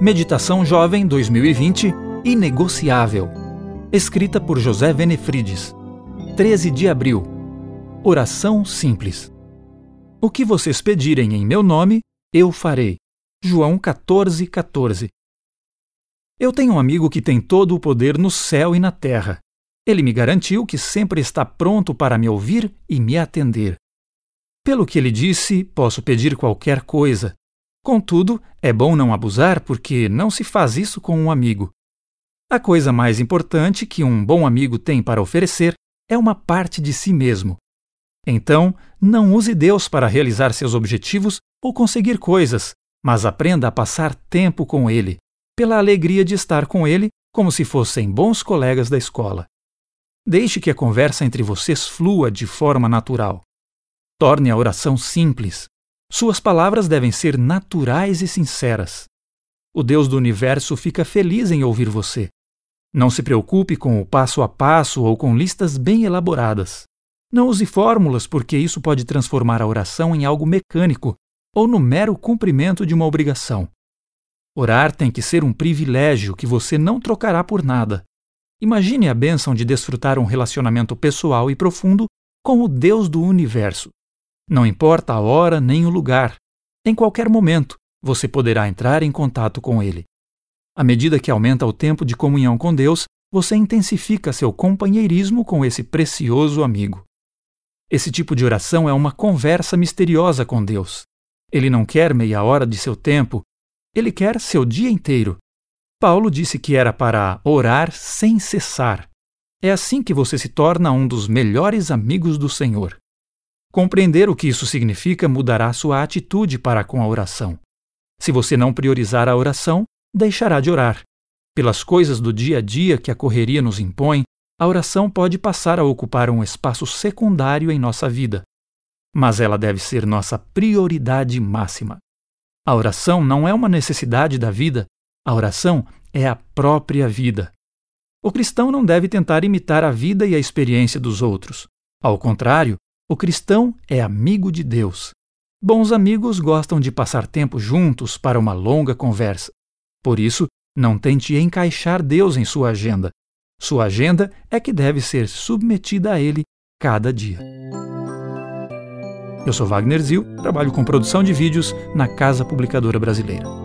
Meditação Jovem 2020 Inegociável. Escrita por José Venefrides. 13 de abril. Oração simples. O que vocês pedirem em meu nome, eu farei. João 14, 14. Eu tenho um amigo que tem todo o poder no céu e na terra. Ele me garantiu que sempre está pronto para me ouvir e me atender. Pelo que ele disse, posso pedir qualquer coisa. Contudo, é bom não abusar porque não se faz isso com um amigo. A coisa mais importante que um bom amigo tem para oferecer é uma parte de si mesmo. Então, não use Deus para realizar seus objetivos ou conseguir coisas, mas aprenda a passar tempo com Ele, pela alegria de estar com Ele como se fossem bons colegas da escola. Deixe que a conversa entre vocês flua de forma natural. Torne a oração simples. Suas palavras devem ser naturais e sinceras. O Deus do universo fica feliz em ouvir você. Não se preocupe com o passo a passo ou com listas bem elaboradas. Não use fórmulas, porque isso pode transformar a oração em algo mecânico ou no mero cumprimento de uma obrigação. Orar tem que ser um privilégio que você não trocará por nada. Imagine a bênção de desfrutar um relacionamento pessoal e profundo com o Deus do universo. Não importa a hora nem o lugar, em qualquer momento você poderá entrar em contato com Ele. À medida que aumenta o tempo de comunhão com Deus, você intensifica seu companheirismo com esse precioso amigo. Esse tipo de oração é uma conversa misteriosa com Deus. Ele não quer meia hora de seu tempo, ele quer seu dia inteiro. Paulo disse que era para orar sem cessar. É assim que você se torna um dos melhores amigos do Senhor. Compreender o que isso significa mudará sua atitude para com a oração. Se você não priorizar a oração, deixará de orar. Pelas coisas do dia a dia que a correria nos impõe, a oração pode passar a ocupar um espaço secundário em nossa vida. Mas ela deve ser nossa prioridade máxima. A oração não é uma necessidade da vida, a oração é a própria vida. O cristão não deve tentar imitar a vida e a experiência dos outros. Ao contrário, o cristão é amigo de Deus. Bons amigos gostam de passar tempo juntos para uma longa conversa. Por isso, não tente encaixar Deus em sua agenda. Sua agenda é que deve ser submetida a Ele cada dia. Eu sou Wagner Zil, trabalho com produção de vídeos na Casa Publicadora Brasileira.